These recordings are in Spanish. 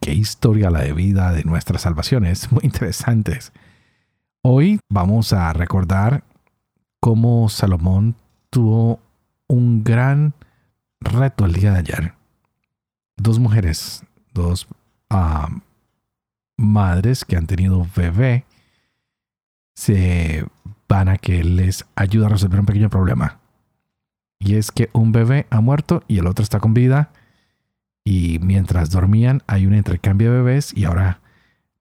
Qué historia la de vida de nuestras salvaciones, muy interesantes. Hoy vamos a recordar cómo Salomón tuvo un gran reto el día de ayer. Dos mujeres, dos ah, madres que han tenido bebé, se van a que les ayude a resolver un pequeño problema. Y es que un bebé ha muerto y el otro está con vida. Y mientras dormían hay un intercambio de bebés y ahora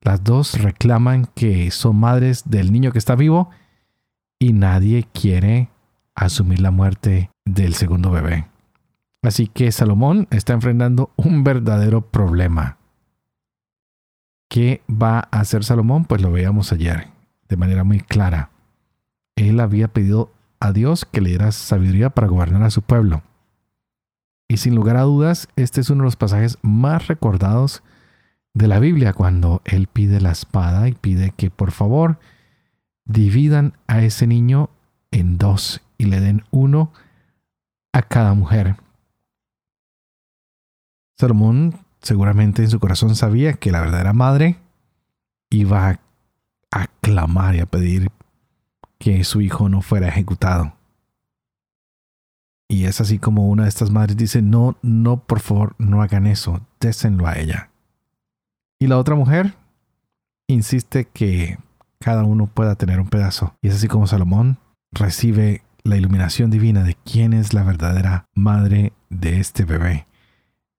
las dos reclaman que son madres del niño que está vivo y nadie quiere asumir la muerte del segundo bebé. Así que Salomón está enfrentando un verdadero problema. ¿Qué va a hacer Salomón? Pues lo veíamos ayer de manera muy clara. Él había pedido a Dios que le diera sabiduría para gobernar a su pueblo. Y sin lugar a dudas, este es uno de los pasajes más recordados de la Biblia, cuando él pide la espada y pide que por favor dividan a ese niño en dos y le den uno a cada mujer. Salomón seguramente en su corazón sabía que la verdadera madre iba a clamar y a pedir que su hijo no fuera ejecutado. Y es así como una de estas madres dice, no, no, por favor, no hagan eso, désenlo a ella. Y la otra mujer insiste que cada uno pueda tener un pedazo. Y es así como Salomón recibe la iluminación divina de quién es la verdadera madre de este bebé.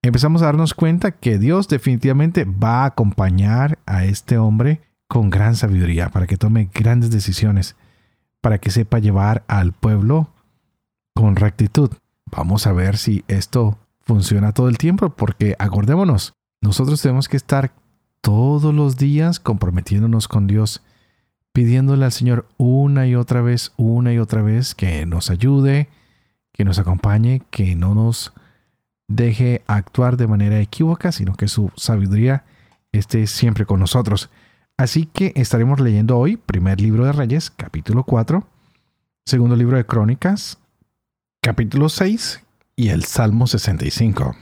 Empezamos a darnos cuenta que Dios definitivamente va a acompañar a este hombre con gran sabiduría para que tome grandes decisiones para que sepa llevar al pueblo con rectitud. Vamos a ver si esto funciona todo el tiempo, porque acordémonos, nosotros tenemos que estar todos los días comprometiéndonos con Dios, pidiéndole al Señor una y otra vez, una y otra vez que nos ayude, que nos acompañe, que no nos deje actuar de manera equívoca, sino que su sabiduría esté siempre con nosotros. Así que estaremos leyendo hoy primer libro de Reyes, capítulo 4, segundo libro de Crónicas, capítulo 6 y el Salmo 65.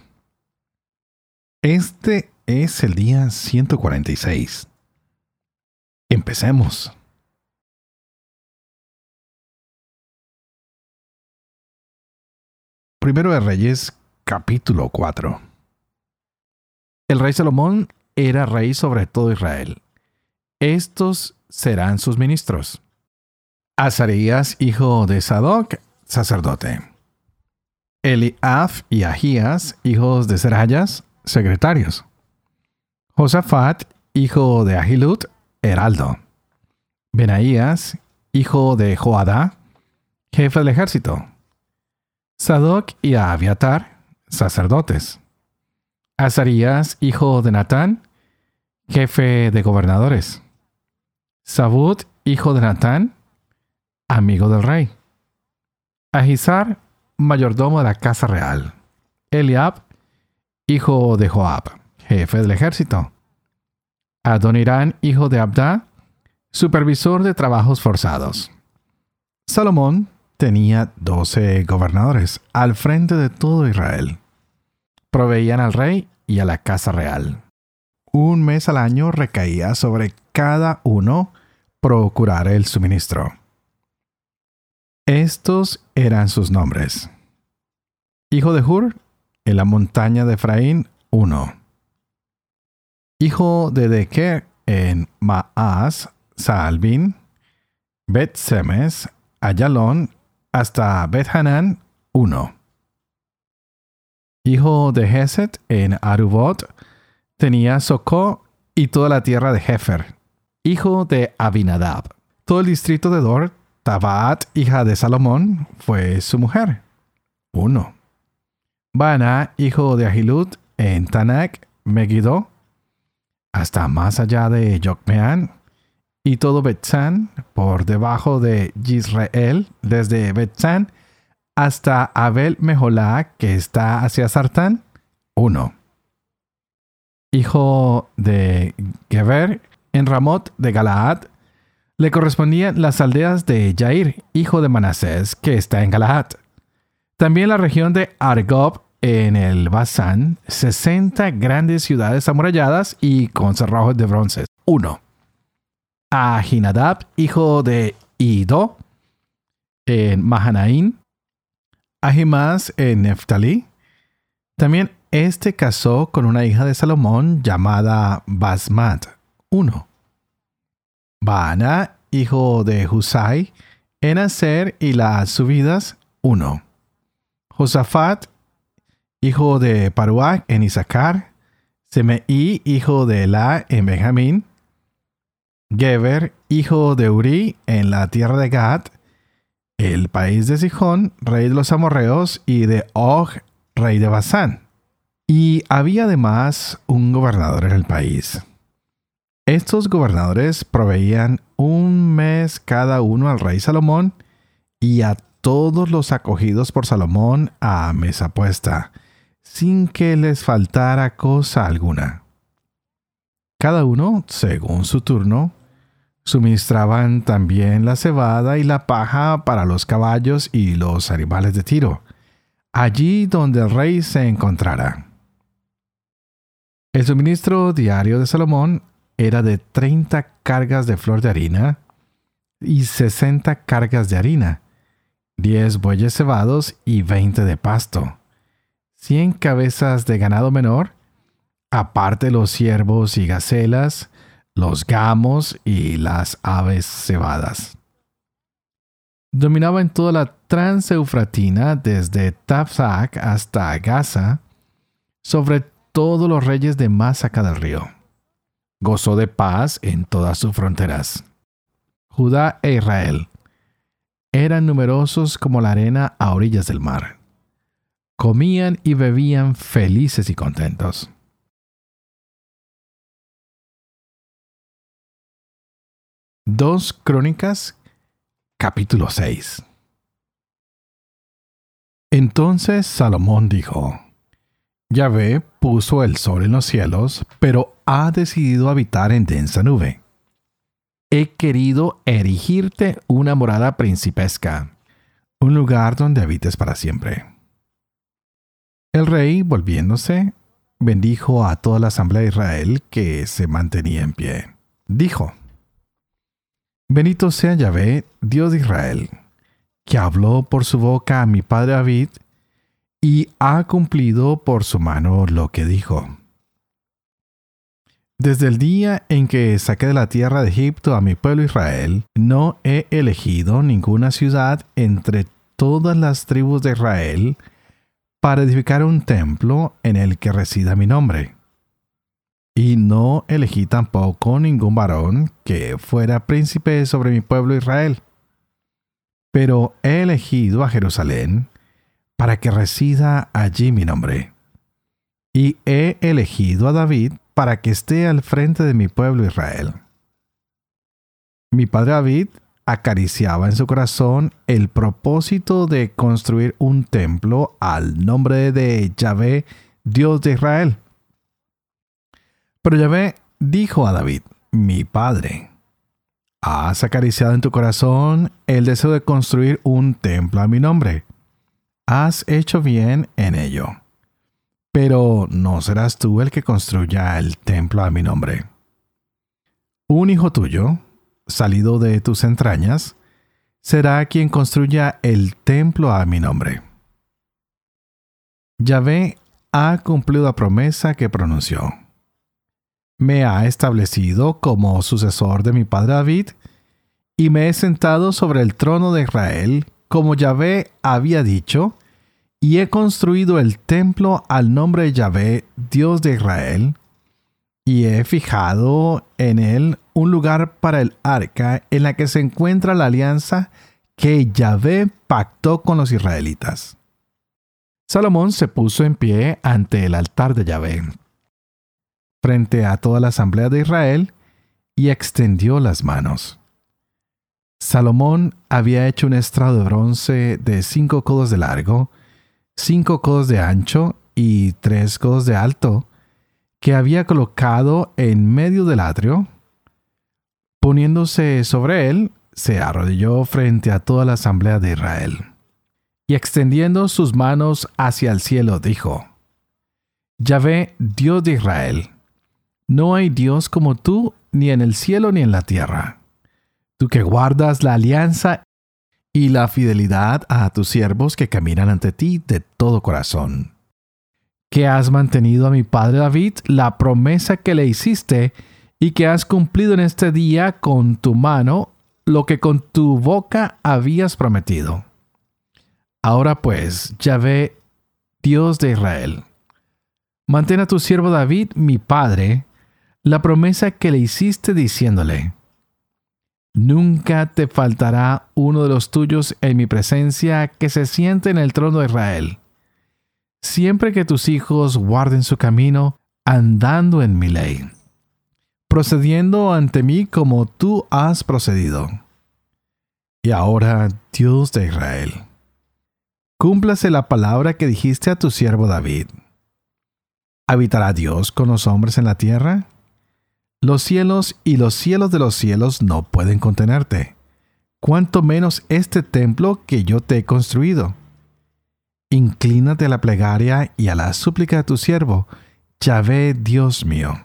Este es el día 146. Empecemos. Primero de Reyes, capítulo 4. El rey Salomón era rey sobre todo Israel estos serán sus ministros. Azarías, hijo de Sadoc, sacerdote. Eliab y Ahías, hijos de Serayas, secretarios. Josafat, hijo de Ahilud, heraldo. Benaías, hijo de Joadá, jefe del ejército. Sadoc y Abiatar, sacerdotes. Azarías, hijo de Natán, jefe de gobernadores. Sabud, hijo de Natán, amigo del rey. Ahisar, mayordomo de la casa real. Eliab, hijo de Joab, jefe del ejército. Adonirán, hijo de Abda, supervisor de trabajos forzados. Salomón tenía doce gobernadores al frente de todo Israel. Proveían al rey y a la casa real un mes al año recaía sobre cada uno procurar el suministro. Estos eran sus nombres. Hijo de Hur, en la montaña de Efraín, uno. Hijo de Deker, en Maas, Saalbin, Bet Semes, Ayalón, hasta Bet Hanan, uno. Hijo de Geset, en Arubot, tenía Socó y toda la tierra de Hefer, hijo de Abinadab. Todo el distrito de Dor, Tabaat, hija de Salomón, fue su mujer. Uno. Bana, hijo de Ahilud, en Tanak, Megiddo. hasta más allá de Yokmeán, y todo Betzán por debajo de Yisrael, desde Betzán hasta Abel Meholá, que está hacia Sartán, uno. Hijo de Geber, en Ramot de Galaad, le correspondían las aldeas de Jair, hijo de Manasés, que está en Galaad. También la región de Argob en el Basán, 60 grandes ciudades amuralladas y con cerrojos de bronce. 1. A hijo de Ido, en Mahanaín. Ahimás en Neftalí. También este casó con una hija de Salomón llamada Basmat. 1. Baana, hijo de Husai, en Aser y las subidas, 1. Josafat, hijo de Paruach en Isaacar, Semeí, hijo de Elá en Benjamín, Geber, hijo de Uri en la tierra de Gad, el país de Sijón, rey de los amorreos, y de Og, rey de Basán. Y había además un gobernador en el país. Estos gobernadores proveían un mes cada uno al rey Salomón y a todos los acogidos por Salomón a mesa puesta, sin que les faltara cosa alguna. Cada uno, según su turno, suministraban también la cebada y la paja para los caballos y los animales de tiro, allí donde el rey se encontrara. El suministro diario de Salomón era de 30 cargas de flor de harina y 60 cargas de harina, 10 bueyes cebados y 20 de pasto, 100 cabezas de ganado menor, aparte los ciervos y gacelas, los gamos y las aves cebadas. Dominaba en toda la transeufratina desde Tafzak hasta Gaza, sobre todos los reyes de más acá del río gozó de paz en todas sus fronteras. Judá e Israel eran numerosos como la arena a orillas del mar. Comían y bebían felices y contentos. Dos Crónicas, capítulo 6. Entonces Salomón dijo, Yahvé puso el sol en los cielos, pero ha decidido habitar en densa nube. He querido erigirte una morada principesca, un lugar donde habites para siempre. El rey, volviéndose, bendijo a toda la asamblea de Israel que se mantenía en pie. Dijo, Bendito sea Yahvé, Dios de Israel, que habló por su boca a mi padre David, y ha cumplido por su mano lo que dijo. Desde el día en que saqué de la tierra de Egipto a mi pueblo Israel, no he elegido ninguna ciudad entre todas las tribus de Israel para edificar un templo en el que resida mi nombre. Y no elegí tampoco ningún varón que fuera príncipe sobre mi pueblo Israel. Pero he elegido a Jerusalén para que resida allí mi nombre. Y he elegido a David para que esté al frente de mi pueblo Israel. Mi padre David acariciaba en su corazón el propósito de construir un templo al nombre de Yahvé, Dios de Israel. Pero Yahvé dijo a David, mi padre, has acariciado en tu corazón el deseo de construir un templo a mi nombre has hecho bien en ello. Pero no serás tú el que construya el templo a mi nombre. Un hijo tuyo, salido de tus entrañas, será quien construya el templo a mi nombre. Yahvé ha cumplido la promesa que pronunció. Me ha establecido como sucesor de mi padre David, y me he sentado sobre el trono de Israel como Yahvé había dicho, y he construido el templo al nombre de Yahvé, Dios de Israel, y he fijado en él un lugar para el arca en la que se encuentra la alianza que Yahvé pactó con los israelitas. Salomón se puso en pie ante el altar de Yahvé. frente a toda la asamblea de Israel y extendió las manos. Salomón había hecho un estrado de bronce de cinco codos de largo, cinco codos de ancho y tres codos de alto, que había colocado en medio del atrio. Poniéndose sobre él, se arrodilló frente a toda la asamblea de Israel. Y extendiendo sus manos hacia el cielo, dijo, Yahvé, Dios de Israel, no hay Dios como tú, ni en el cielo ni en la tierra tú que guardas la alianza y la fidelidad a tus siervos que caminan ante ti de todo corazón. Que has mantenido a mi padre David la promesa que le hiciste y que has cumplido en este día con tu mano lo que con tu boca habías prometido. Ahora pues, Yahvé, Dios de Israel, mantén a tu siervo David, mi padre, la promesa que le hiciste diciéndole, Nunca te faltará uno de los tuyos en mi presencia que se siente en el trono de Israel. Siempre que tus hijos guarden su camino, andando en mi ley, procediendo ante mí como tú has procedido. Y ahora, Dios de Israel, cúmplase la palabra que dijiste a tu siervo David. ¿Habitará Dios con los hombres en la tierra? Los cielos y los cielos de los cielos no pueden contenerte, cuanto menos este templo que yo te he construido. Inclínate a la plegaria y a la súplica de tu siervo, Yahvé Dios mío.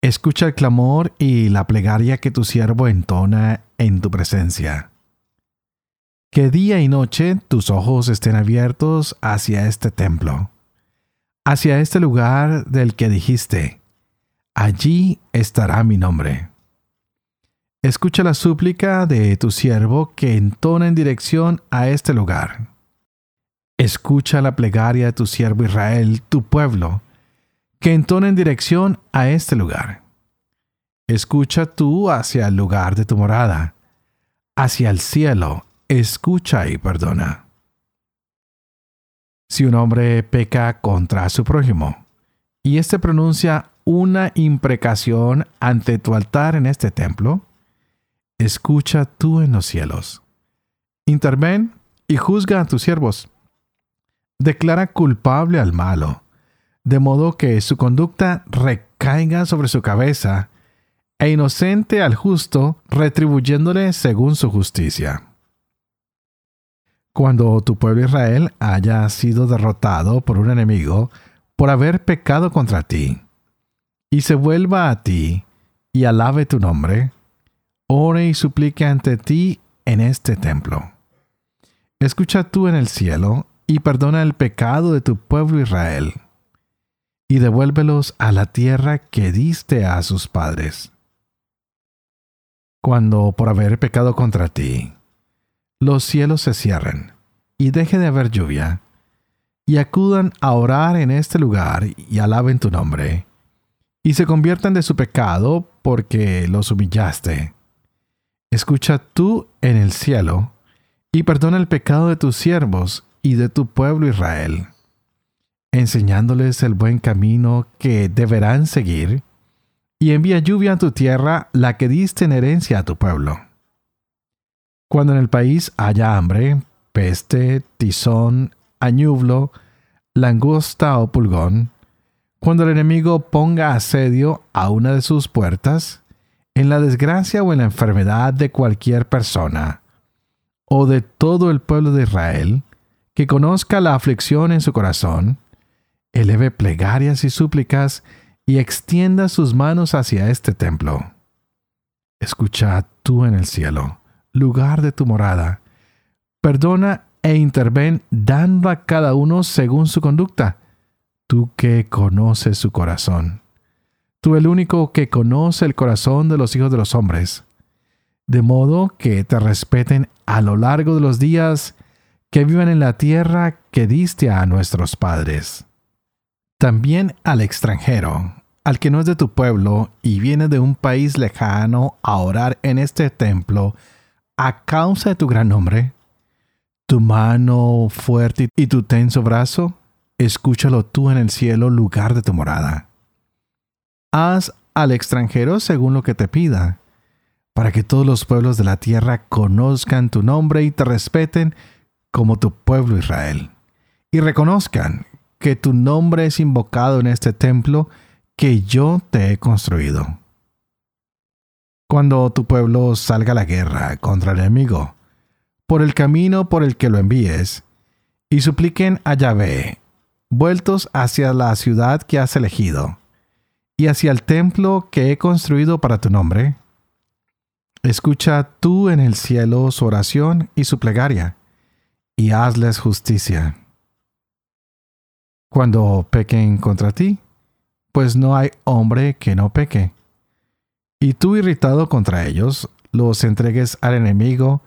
Escucha el clamor y la plegaria que tu siervo entona en tu presencia. Que día y noche tus ojos estén abiertos hacia este templo, hacia este lugar del que dijiste, allí estará mi nombre. Escucha la súplica de tu siervo que entona en dirección a este lugar. Escucha la plegaria de tu siervo Israel, tu pueblo, que entona en dirección a este lugar. Escucha tú hacia el lugar de tu morada, hacia el cielo, escucha y perdona. Si un hombre peca contra su prójimo, y éste pronuncia una imprecación ante tu altar en este templo, escucha tú en los cielos. Interven y juzga a tus siervos. Declara culpable al malo, de modo que su conducta recaiga sobre su cabeza, e inocente al justo, retribuyéndole según su justicia. Cuando tu pueblo Israel haya sido derrotado por un enemigo por haber pecado contra ti, y se vuelva a ti y alabe tu nombre, ore y suplique ante ti en este templo. Escucha tú en el cielo y perdona el pecado de tu pueblo Israel, y devuélvelos a la tierra que diste a sus padres. Cuando por haber pecado contra ti, los cielos se cierren y deje de haber lluvia, y acudan a orar en este lugar y alaben tu nombre, y se conviertan de su pecado porque los humillaste. Escucha tú en el cielo y perdona el pecado de tus siervos y de tu pueblo Israel, enseñándoles el buen camino que deberán seguir, y envía lluvia a tu tierra, la que diste en herencia a tu pueblo. Cuando en el país haya hambre, peste, tizón, añublo, langosta o pulgón, cuando el enemigo ponga asedio a una de sus puertas, en la desgracia o en la enfermedad de cualquier persona, o de todo el pueblo de Israel, que conozca la aflicción en su corazón, eleve plegarias y súplicas y extienda sus manos hacia este templo. Escucha tú en el cielo, lugar de tu morada, perdona e interven dando a cada uno según su conducta tú que conoces su corazón, tú el único que conoce el corazón de los hijos de los hombres, de modo que te respeten a lo largo de los días que vivan en la tierra que diste a nuestros padres. También al extranjero, al que no es de tu pueblo y viene de un país lejano a orar en este templo a causa de tu gran nombre, tu mano fuerte y tu tenso brazo, escúchalo tú en el cielo, lugar de tu morada. haz al extranjero según lo que te pida, para que todos los pueblos de la tierra conozcan tu nombre y te respeten como tu pueblo Israel, y reconozcan que tu nombre es invocado en este templo que yo te he construido. Cuando tu pueblo salga a la guerra contra el enemigo, por el camino por el que lo envíes, y supliquen a Yahvé, vueltos hacia la ciudad que has elegido, y hacia el templo que he construido para tu nombre, escucha tú en el cielo su oración y su plegaria, y hazles justicia. Cuando pequen contra ti, pues no hay hombre que no peque. Y tú irritado contra ellos, los entregues al enemigo,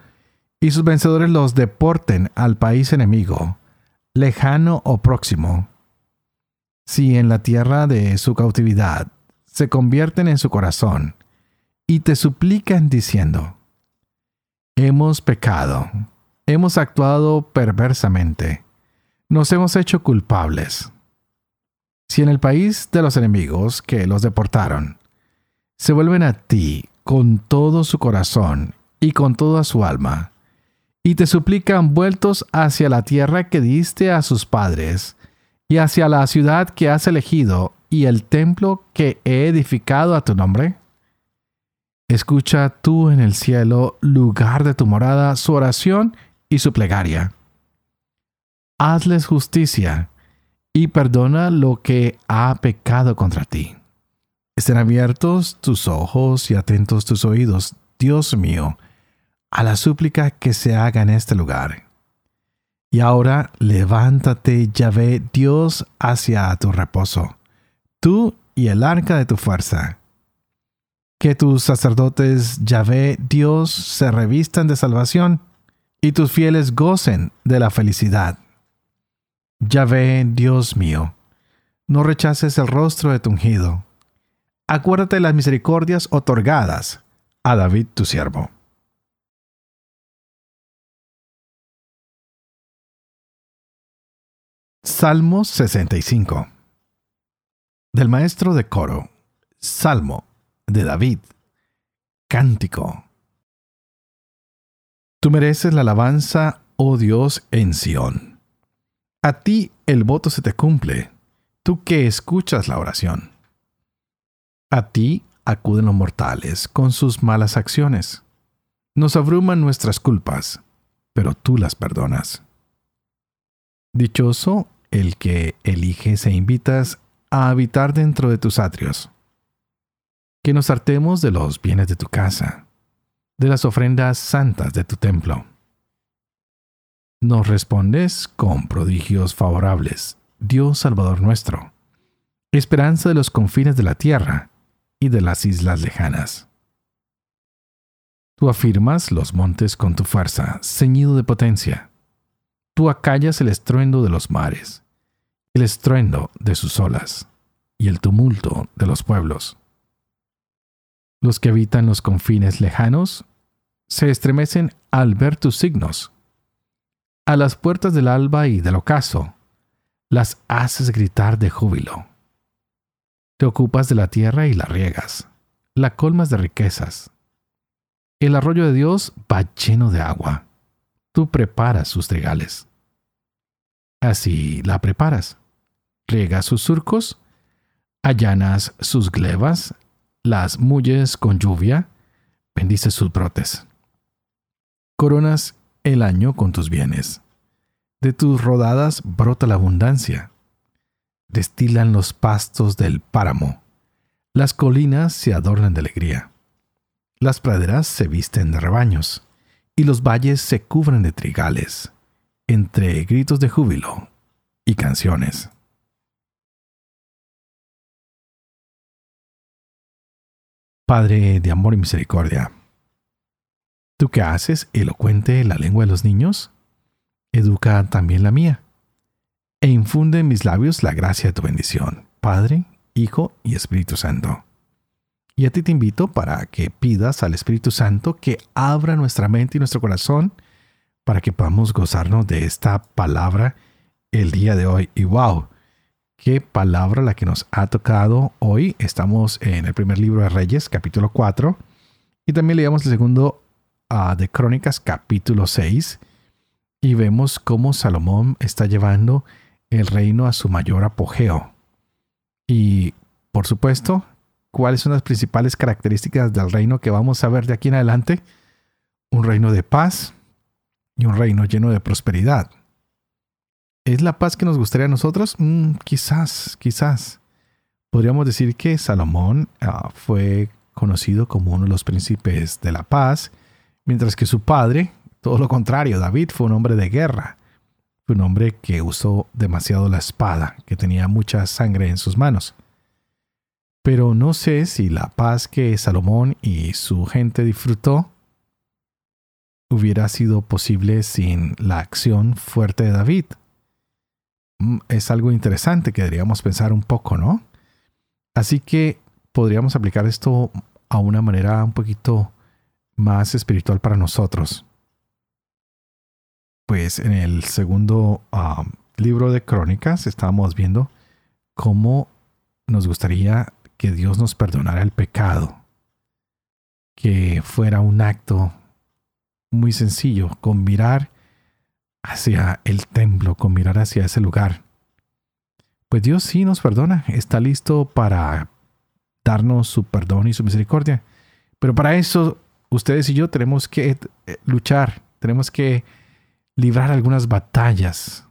y sus vencedores los deporten al país enemigo, lejano o próximo. Si en la tierra de su cautividad se convierten en su corazón, y te suplican diciendo, Hemos pecado, hemos actuado perversamente, nos hemos hecho culpables si en el país de los enemigos que los deportaron, se vuelven a ti con todo su corazón y con toda su alma, y te suplican vueltos hacia la tierra que diste a sus padres, y hacia la ciudad que has elegido, y el templo que he edificado a tu nombre? Escucha tú en el cielo, lugar de tu morada, su oración y su plegaria. Hazles justicia y perdona lo que ha pecado contra ti. Estén abiertos tus ojos y atentos tus oídos, Dios mío, a la súplica que se haga en este lugar. Y ahora levántate, Yahvé, Dios, hacia tu reposo, tú y el arca de tu fuerza. Que tus sacerdotes, Yahvé, Dios, se revistan de salvación, y tus fieles gocen de la felicidad. Yahvé, Dios mío, no rechaces el rostro de tu ungido. Acuérdate de las misericordias otorgadas a David tu siervo. Salmo 65 Del maestro de coro. Salmo de David. Cántico. Tú mereces la alabanza, oh Dios, en Sión a ti el voto se te cumple, tú que escuchas la oración. A ti acuden los mortales con sus malas acciones. Nos abruman nuestras culpas, pero tú las perdonas. Dichoso el que eliges e invitas a habitar dentro de tus atrios. Que nos hartemos de los bienes de tu casa, de las ofrendas santas de tu templo nos respondes con prodigios favorables, Dios Salvador nuestro, esperanza de los confines de la tierra y de las islas lejanas. Tú afirmas los montes con tu fuerza, ceñido de potencia. Tú acallas el estruendo de los mares, el estruendo de sus olas y el tumulto de los pueblos. Los que habitan los confines lejanos se estremecen al ver tus signos a las puertas del alba y del ocaso, las haces gritar de júbilo. Te ocupas de la tierra y la riegas, la colmas de riquezas. El arroyo de Dios va lleno de agua. Tú preparas sus trigales. Así la preparas. Riegas sus surcos, allanas sus glebas, las mulles con lluvia, bendices sus brotes. Coronas el año con tus bienes. De tus rodadas brota la abundancia. Destilan los pastos del páramo. Las colinas se adornan de alegría. Las praderas se visten de rebaños, y los valles se cubren de trigales, entre gritos de júbilo y canciones. Padre de amor y misericordia, ¿Tú qué haces elocuente la lengua de los niños? Educa también la mía. E infunde en mis labios la gracia de tu bendición, Padre, Hijo y Espíritu Santo. Y a ti te invito para que pidas al Espíritu Santo que abra nuestra mente y nuestro corazón para que podamos gozarnos de esta palabra el día de hoy. Y wow, qué palabra la que nos ha tocado hoy. Estamos en el primer libro de Reyes, capítulo 4, y también leíamos el segundo de Crónicas, capítulo 6, y vemos cómo Salomón está llevando el reino a su mayor apogeo. Y, por supuesto, cuáles son las principales características del reino que vamos a ver de aquí en adelante. Un reino de paz y un reino lleno de prosperidad. ¿Es la paz que nos gustaría a nosotros? Mm, quizás, quizás. Podríamos decir que Salomón ah, fue conocido como uno de los príncipes de la paz, mientras que su padre, todo lo contrario, David fue un hombre de guerra. Fue un hombre que usó demasiado la espada, que tenía mucha sangre en sus manos. Pero no sé si la paz que Salomón y su gente disfrutó hubiera sido posible sin la acción fuerte de David. Mm, es algo interesante que deberíamos pensar un poco, ¿no? Así que podríamos aplicar esto a una manera un poquito más espiritual para nosotros. Pues en el segundo ah, libro de Crónicas estábamos viendo cómo nos gustaría que Dios nos perdonara el pecado, que fuera un acto muy sencillo, con mirar hacia el templo, con mirar hacia ese lugar. Pues Dios sí nos perdona, está listo para darnos su perdón y su misericordia. Pero para eso ustedes y yo tenemos que eh, luchar, tenemos que librar algunas batallas,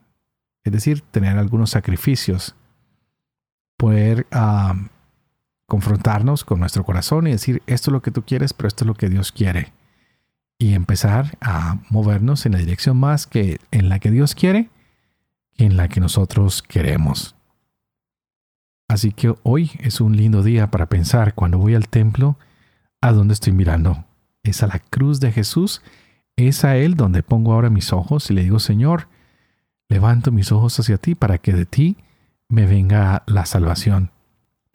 es decir, tener algunos sacrificios, poder confrontarnos con nuestro corazón y decir, esto es lo que tú quieres, pero esto es lo que Dios quiere. Y empezar a movernos en la dirección más que en la que Dios quiere que en la que nosotros queremos. Así que hoy es un lindo día para pensar cuando voy al templo, ¿a dónde estoy mirando? ¿Es a la cruz de Jesús? ¿Es a Él donde pongo ahora mis ojos y le digo, Señor, levanto mis ojos hacia ti para que de ti me venga la salvación?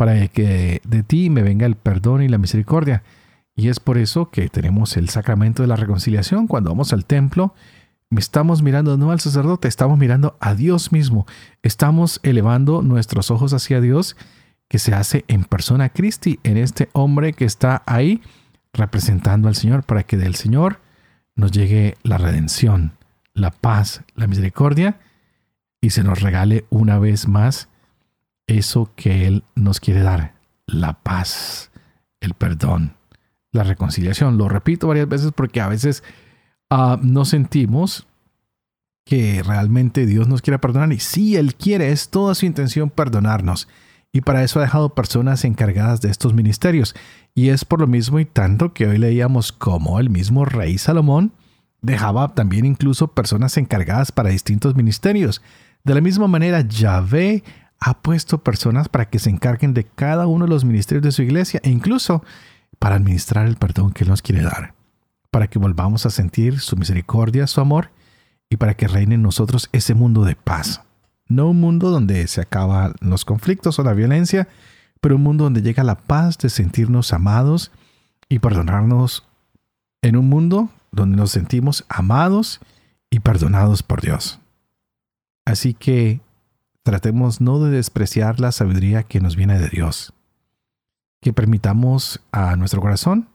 para que de ti me venga el perdón y la misericordia. Y es por eso que tenemos el sacramento de la reconciliación. Cuando vamos al templo, estamos mirando no al sacerdote, estamos mirando a Dios mismo. Estamos elevando nuestros ojos hacia Dios que se hace en persona Cristi, en este hombre que está ahí representando al Señor para que del Señor nos llegue la redención, la paz, la misericordia y se nos regale una vez más eso que Él nos quiere dar, la paz, el perdón, la reconciliación. Lo repito varias veces porque a veces uh, no sentimos que realmente Dios nos quiere perdonar y si Él quiere, es toda su intención perdonarnos. Y para eso ha dejado personas encargadas de estos ministerios. Y es por lo mismo y tanto que hoy leíamos como el mismo rey Salomón dejaba también incluso personas encargadas para distintos ministerios. De la misma manera, Yahvé ha puesto personas para que se encarguen de cada uno de los ministerios de su iglesia e incluso para administrar el perdón que Él nos quiere dar, para que volvamos a sentir su misericordia, su amor y para que reine en nosotros ese mundo de paz. No un mundo donde se acaban los conflictos o la violencia, pero un mundo donde llega la paz de sentirnos amados y perdonarnos en un mundo donde nos sentimos amados y perdonados por Dios. Así que tratemos no de despreciar la sabiduría que nos viene de Dios. Que permitamos a nuestro corazón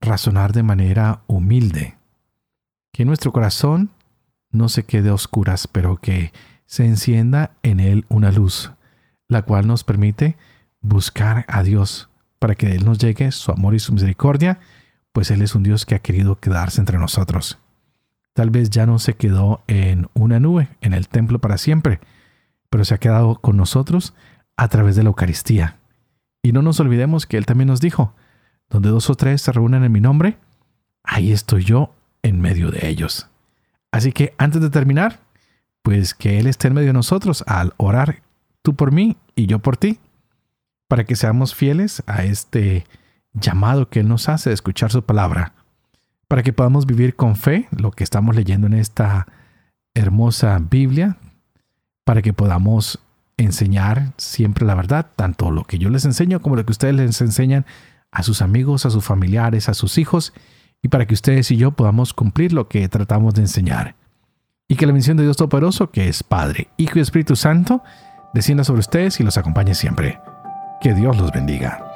razonar de manera humilde. Que nuestro corazón no se quede a oscuras, pero que se encienda en él una luz, la cual nos permite buscar a Dios para que Él nos llegue su amor y su misericordia, pues Él es un Dios que ha querido quedarse entre nosotros. Tal vez ya no se quedó en una nube, en el templo para siempre, pero se ha quedado con nosotros a través de la Eucaristía. Y no nos olvidemos que Él también nos dijo, donde dos o tres se reúnen en mi nombre, ahí estoy yo en medio de ellos. Así que antes de terminar, pues que Él esté en medio de nosotros al orar tú por mí y yo por ti, para que seamos fieles a este llamado que Él nos hace de escuchar su palabra, para que podamos vivir con fe lo que estamos leyendo en esta hermosa Biblia, para que podamos enseñar siempre la verdad, tanto lo que yo les enseño como lo que ustedes les enseñan a sus amigos, a sus familiares, a sus hijos, y para que ustedes y yo podamos cumplir lo que tratamos de enseñar. Y que la bendición de Dios Todopoderoso, que es Padre, Hijo y Espíritu Santo, descienda sobre ustedes y los acompañe siempre. Que Dios los bendiga.